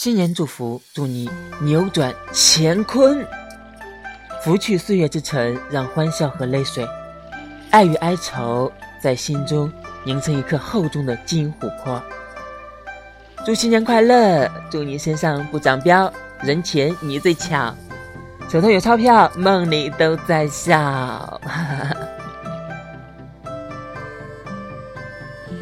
新年祝福，祝你扭转乾坤，拂去岁月之尘，让欢笑和泪水、爱与哀愁在心中凝成一颗厚重的金琥珀。祝新年快乐！祝你身上不长膘，人前你最巧，手头有钞票，梦里都在笑。哈哈哈。